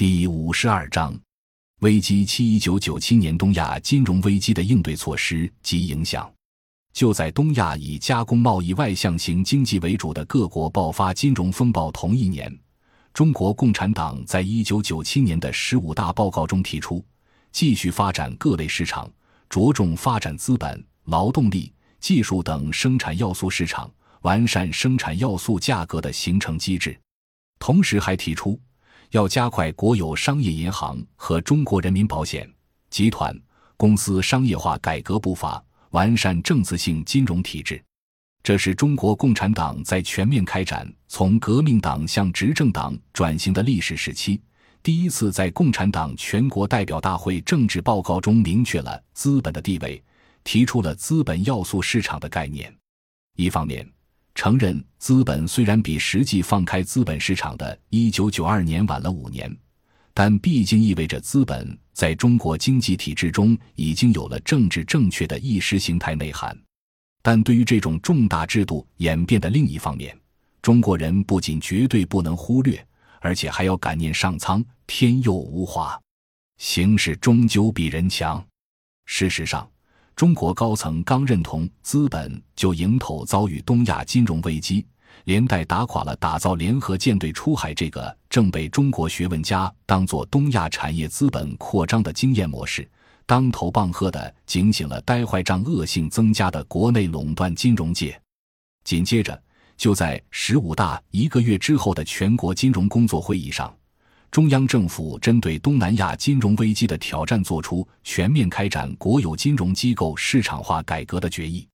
第五十二章：危机七一九九七年东亚金融危机的应对措施及影响。就在东亚以加工贸易外向型经济为主的各国爆发金融风暴同一年，中国共产党在一九九七年的十五大报告中提出，继续发展各类市场，着重发展资本、劳动力、技术等生产要素市场，完善生产要素价格的形成机制。同时，还提出要加快国有商业银行和中国人民保险集团公司商业化改革步伐。完善政策性金融体制，这是中国共产党在全面开展从革命党向执政党转型的历史时期，第一次在共产党全国代表大会政治报告中明确了资本的地位，提出了资本要素市场的概念。一方面，承认资本虽然比实际放开资本市场的1992年晚了五年。但毕竟意味着资本在中国经济体制中已经有了政治正确的意识形态内涵。但对于这种重大制度演变的另一方面，中国人不仅绝对不能忽略，而且还要感念上苍，天佑无华，形势终究比人强。事实上，中国高层刚认同资本，就迎头遭遇东亚金融危机。连带打垮了打造联合舰队出海这个正被中国学问家当作东亚产业资本扩张的经验模式，当头棒喝的警醒了呆坏账恶性增加的国内垄断金融界。紧接着，就在十五大一个月之后的全国金融工作会议上，中央政府针对东南亚金融危机的挑战作出全面开展国有金融机构市场化改革的决议。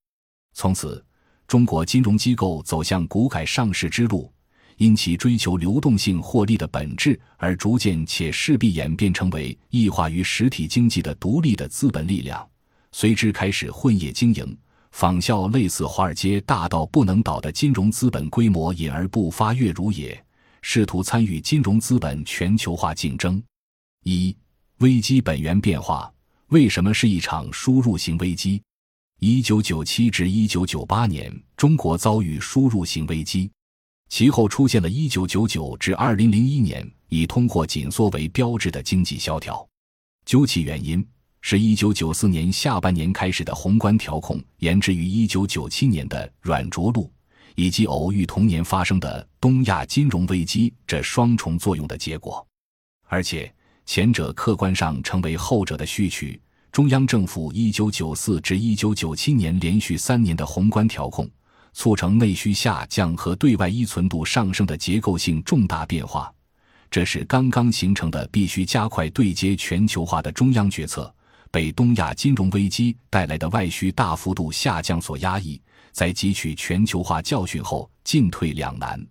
从此。中国金融机构走向股改上市之路，因其追求流动性获利的本质，而逐渐且势必演变成为异化于实体经济的独立的资本力量，随之开始混业经营，仿效类似华尔街大到不能倒的金融资本规模隐而不发跃如也，试图参与金融资本全球化竞争。一危机本源变化为什么是一场输入型危机？一九九七至一九九八年，中国遭遇输入型危机，其后出现了一九九九至二零零一年以通货紧缩为标志的经济萧条。究其原因，是一九九四年下半年开始的宏观调控延至于一九九七年的软着陆，以及偶遇同年发生的东亚金融危机这双重作用的结果。而且，前者客观上成为后者的序曲。中央政府一九九四至一九九七年连续三年的宏观调控，促成内需下降和对外依存度上升的结构性重大变化。这是刚刚形成的必须加快对接全球化的中央决策，被东亚金融危机带来的外需大幅度下降所压抑，在汲取全球化教训后进退两难。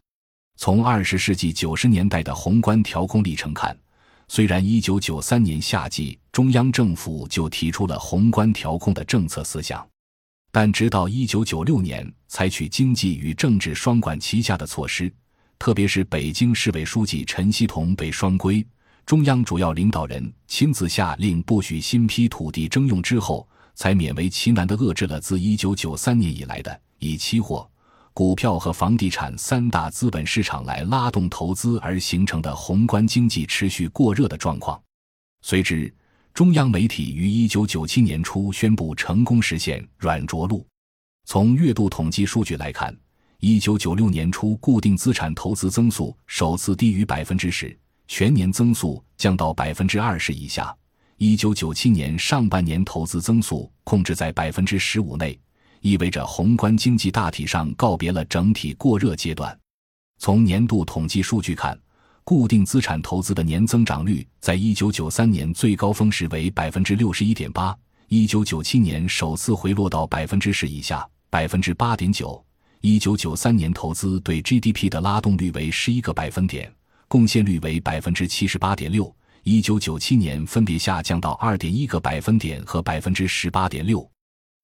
从二十世纪九十年代的宏观调控历程看。虽然一九九三年夏季中央政府就提出了宏观调控的政策思想，但直到一九九六年采取经济与政治双管齐下的措施，特别是北京市委书记陈锡同被双规，中央主要领导人亲自下令不许新批土地征用之后，才勉为其难地遏制了自一九九三年以来的以期货。股票和房地产三大资本市场来拉动投资而形成的宏观经济持续过热的状况，随之，中央媒体于一九九七年初宣布成功实现软着陆。从月度统计数据来看，一九九六年初固定资产投资增速首次低于百分之十，全年增速降到百分之二十以下。一九九七年上半年投资增速控制在百分之十五内。意味着宏观经济大体上告别了整体过热阶段。从年度统计数据看，固定资产投资的年增长率在一九九三年最高峰时为百分之六十一点八，一九九七年首次回落到百分之十以下，百分之八点九。一九九三年投资对 GDP 的拉动率为十一个百分点，贡献率为百分之七十八点六。一九九七年分别下降到二点一个百分点和百分之十八点六。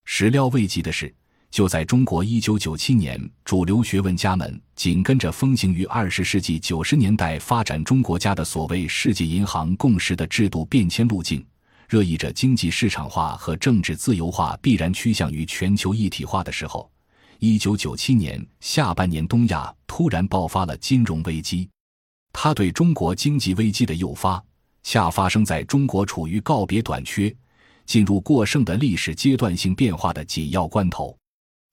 始料未及的是，就在中国一九九七年，主流学问家们紧跟着风行于二十世纪九十年代发展中国家的所谓世界银行共识的制度变迁路径，热议着经济市场化和政治自由化必然趋向于全球一体化的时候，一九九七年下半年，东亚突然爆发了金融危机。它对中国经济危机的诱发，恰发生在中国处于告别短缺、进入过剩的历史阶段性变化的紧要关头。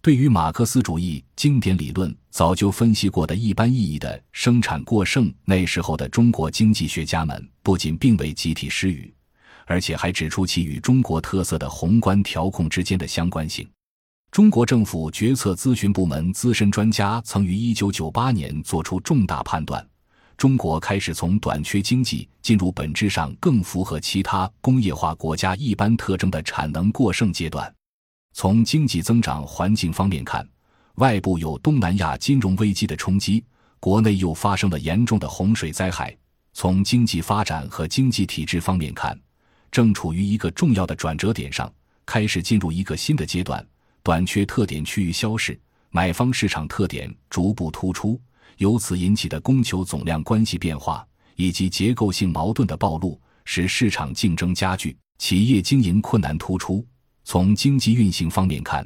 对于马克思主义经典理论早就分析过的一般意义的生产过剩，那时候的中国经济学家们不仅并未集体失语，而且还指出其与中国特色的宏观调控之间的相关性。中国政府决策咨询部门资深专家曾于1998年作出重大判断：中国开始从短缺经济进入本质上更符合其他工业化国家一般特征的产能过剩阶段。从经济增长环境方面看，外部有东南亚金融危机的冲击，国内又发生了严重的洪水灾害。从经济发展和经济体制方面看，正处于一个重要的转折点上，开始进入一个新的阶段。短缺特点趋于消逝，买方市场特点逐步突出，由此引起的供求总量关系变化以及结构性矛盾的暴露，使市场竞争加剧，企业经营困难突出。从经济运行方面看，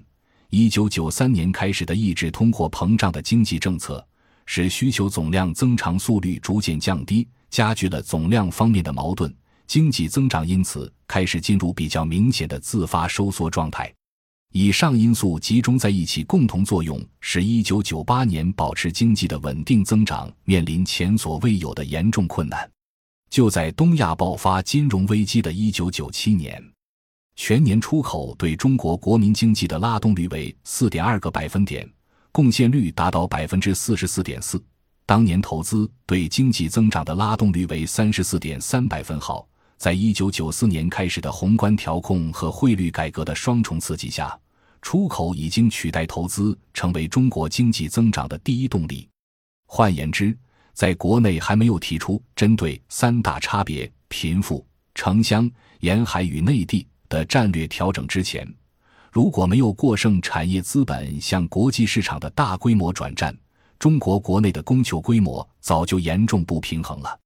一九九三年开始的抑制通货膨胀的经济政策，使需求总量增长速率逐渐降低，加剧了总量方面的矛盾，经济增长因此开始进入比较明显的自发收缩状态。以上因素集中在一起，共同作用，使一九九八年保持经济的稳定增长面临前所未有的严重困难。就在东亚爆发金融危机的一九九七年。全年出口对中国国民经济的拉动率为四点二个百分点，贡献率达到百分之四十四点四。当年投资对经济增长的拉动率为三十四点三百分号。在一九九四年开始的宏观调控和汇率改革的双重刺激下，出口已经取代投资，成为中国经济增长的第一动力。换言之，在国内还没有提出针对三大差别——贫富、城乡、沿海与内地。的战略调整之前，如果没有过剩产业资本向国际市场的大规模转战，中国国内的供求规模早就严重不平衡了。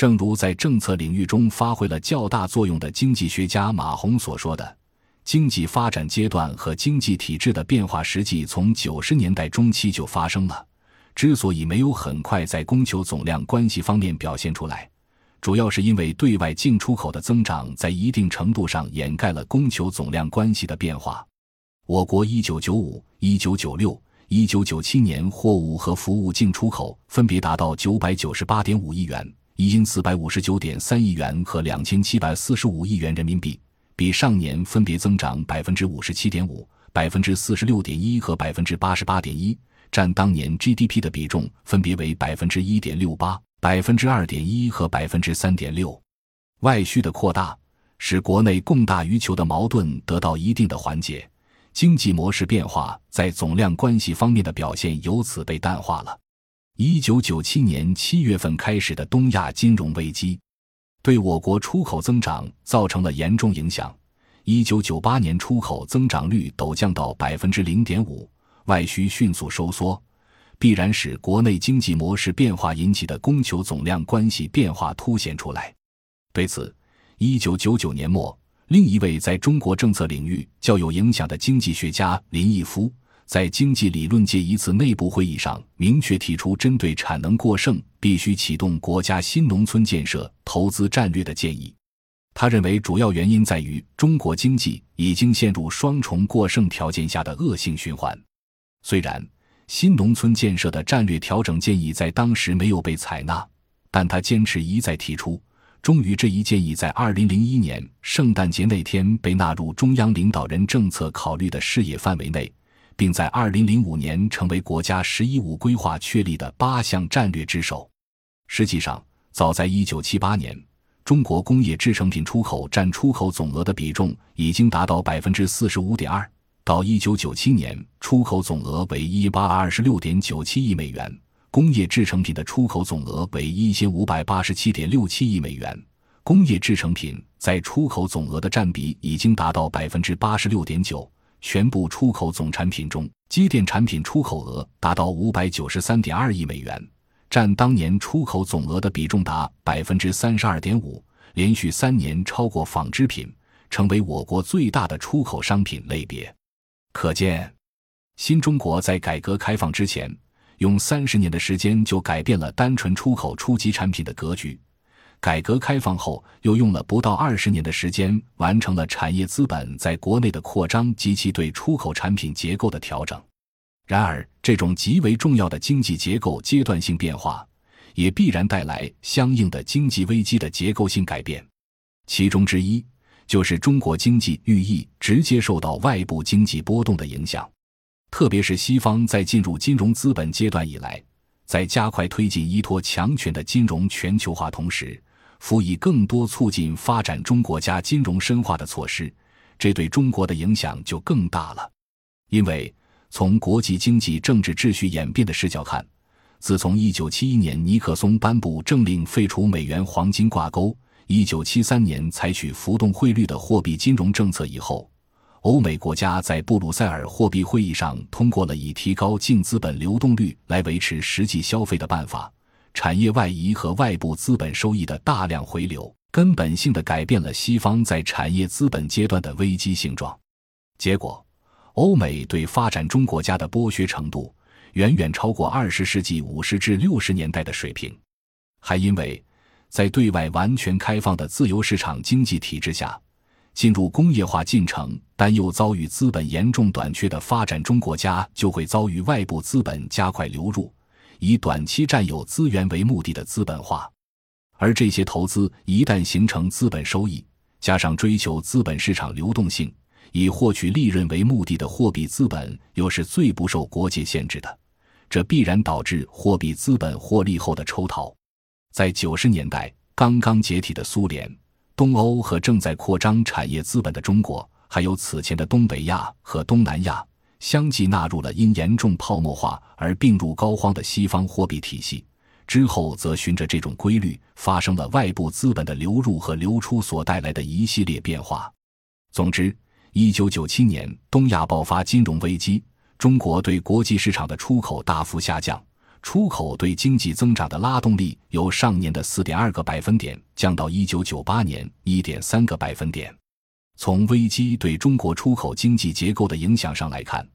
正如在政策领域中发挥了较大作用的经济学家马洪所说的，经济发展阶段和经济体制的变化实际从九十年代中期就发生了，之所以没有很快在供求总量关系方面表现出来。主要是因为对外进出口的增长在一定程度上掩盖了供求总量关系的变化。我国1995、1996、1997年货物和服务进出口分别达到998.5亿元、一因459.3亿元和2745亿元人民币，比上年分别增长57.5%、46.1%和88.1%，占当年 GDP 的比重分别为1.68%。百分之二点一和百分之三点六，外需的扩大使国内供大于求的矛盾得到一定的缓解，经济模式变化在总量关系方面的表现由此被淡化了。一九九七年七月份开始的东亚金融危机，对我国出口增长造成了严重影响。一九九八年出口增长率陡降到百分之零点五，外需迅速收缩。必然使国内经济模式变化引起的供求总量关系变化凸显出来。对此，一九九九年末，另一位在中国政策领域较有影响的经济学家林毅夫，在经济理论界一次内部会议上明确提出，针对产能过剩，必须启动国家新农村建设投资战略的建议。他认为，主要原因在于中国经济已经陷入双重过剩条件下的恶性循环。虽然。新农村建设的战略调整建议在当时没有被采纳，但他坚持一再提出，终于这一建议在二零零一年圣诞节那天被纳入中央领导人政策考虑的视野范围内，并在二零零五年成为国家“十一五”规划确立的八项战略之首。实际上，早在一九七八年，中国工业制成品出口占出口总额的比重已经达到百分之四十五点二。到一九九七年，出口总额为一八二十六点九七亿美元，工业制成品的出口总额为一千五百八十七点六七亿美元。工业制成品在出口总额的占比已经达到百分之八十六点九。全部出口总产品中，机电产品出口额达到五百九十三点二亿美元，占当年出口总额的比重达百分之三十二点五，连续三年超过纺织品，成为我国最大的出口商品类别。可见，新中国在改革开放之前，用三十年的时间就改变了单纯出口初级产品的格局。改革开放后，又用了不到二十年的时间，完成了产业资本在国内的扩张及其对出口产品结构的调整。然而，这种极为重要的经济结构阶段性变化，也必然带来相应的经济危机的结构性改变。其中之一，就是中国经济寓意直接受到外部经济波动的影响。特别是西方在进入金融资本阶段以来，在加快推进依托强权的金融全球化同时，辅以更多促进发展中国家金融深化的措施，这对中国的影响就更大了。因为从国际经济政治秩序演变的视角看，自从1971年尼克松颁布政令废除美元黄金挂钩，1973年采取浮动汇率的货币金融政策以后，欧美国家在布鲁塞尔货币会议上通过了以提高净资本流动率来维持实际消费的办法。产业外移和外部资本收益的大量回流，根本性的改变了西方在产业资本阶段的危机性状。结果，欧美对发展中国家的剥削程度远远超过二十世纪五十至六十年代的水平。还因为，在对外完全开放的自由市场经济体制下，进入工业化进程但又遭遇资本严重短缺的发展中国家，就会遭遇外部资本加快流入。以短期占有资源为目的的资本化，而这些投资一旦形成资本收益，加上追求资本市场流动性、以获取利润为目的的货币资本，又是最不受国界限制的，这必然导致货币资本获利后的抽逃。在九十年代刚刚解体的苏联、东欧和正在扩张产业资本的中国，还有此前的东北亚和东南亚。相继纳入了因严重泡沫化而病入膏肓的西方货币体系，之后则循着这种规律发生了外部资本的流入和流出所带来的一系列变化。总之，一九九七年东亚爆发金融危机，中国对国际市场的出口大幅下降，出口对经济增长的拉动力由上年的四点二个百分点降到一九九八年一点三个百分点。从危机对中国出口经济结构的影响上来看，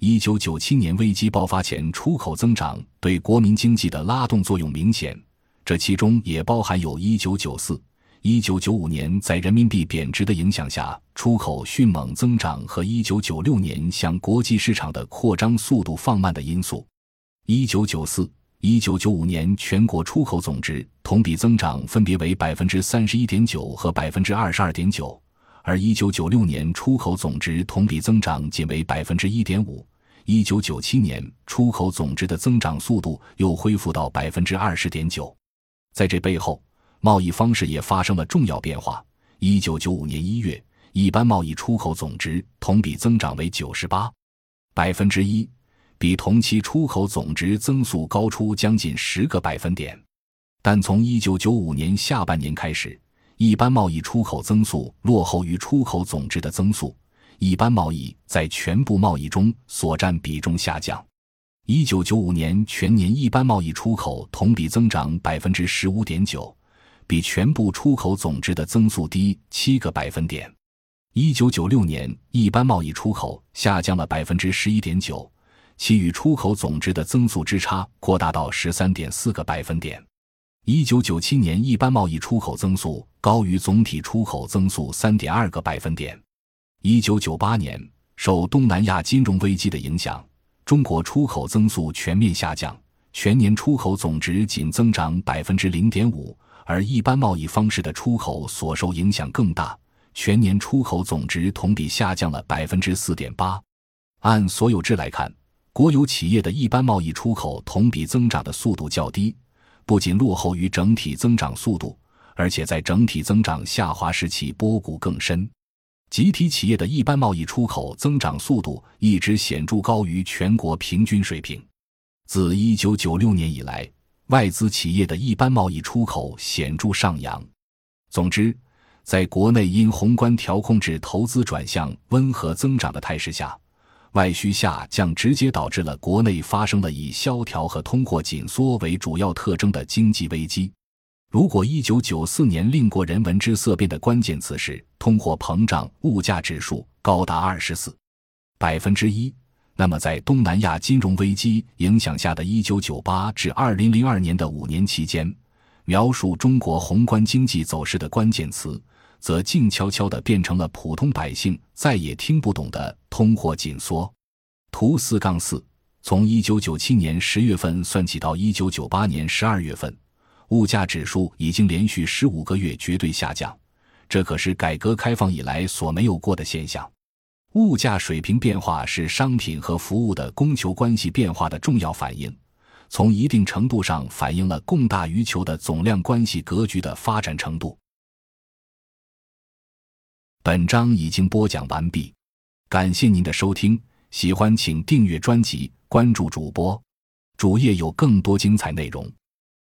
一九九七年危机爆发前，出口增长对国民经济的拉动作用明显。这其中也包含有一九九四、一九九五年在人民币贬值的影响下出口迅猛增长和一九九六年向国际市场的扩张速度放慢的因素。一九九四、一九九五年全国出口总值同比增长分别为百分之三十一点九和百分之二十二点九。而一九九六年出口总值同比增长仅为百分之一点五，一九九七年出口总值的增长速度又恢复到百分之二十点九。在这背后，贸易方式也发生了重要变化。一九九五年一月，一般贸易出口总值同比增长为九十八百分之一，比同期出口总值增速高出将近十个百分点。但从一九九五年下半年开始，一般贸易出口增速落后于出口总值的增速，一般贸易在全部贸易中所占比重下降。一九九五年全年一般贸易出口同比增长百分之十五点九，比全部出口总值的增速低七个百分点。一九九六年一般贸易出口下降了百分之十一点九，其与出口总值的增速之差扩大到十三点四个百分点。一九九七年一般贸易出口增速高于总体出口增速三点二个百分点。一九九八年受东南亚金融危机的影响，中国出口增速全面下降，全年出口总值仅增长百分之零点五，而一般贸易方式的出口所受影响更大，全年出口总值同比下降了百分之四点八。按所有制来看，国有企业的一般贸易出口同比增长的速度较低。不仅落后于整体增长速度，而且在整体增长下滑时期波谷更深。集体企业的一般贸易出口增长速度一直显著高于全国平均水平。自1996年以来，外资企业的一般贸易出口显著上扬。总之，在国内因宏观调控制投资转向温和增长的态势下。外需下降直接导致了国内发生了以萧条和通货紧缩为主要特征的经济危机。如果一九九四年令国人闻之色变的关键词是通货膨胀，物价指数高达二十四百分之一，那么，在东南亚金融危机影响下的1998至2002年的五年期间，描述中国宏观经济走势的关键词，则静悄悄地变成了普通百姓再也听不懂的通货紧缩。图四杠四，从1997年十月份算起到1998年十二月份，物价指数已经连续十五个月绝对下降，这可是改革开放以来所没有过的现象。物价水平变化是商品和服务的供求关系变化的重要反应，从一定程度上反映了供大于求的总量关系格局的发展程度。本章已经播讲完毕，感谢您的收听，喜欢请订阅专辑，关注主播，主页有更多精彩内容。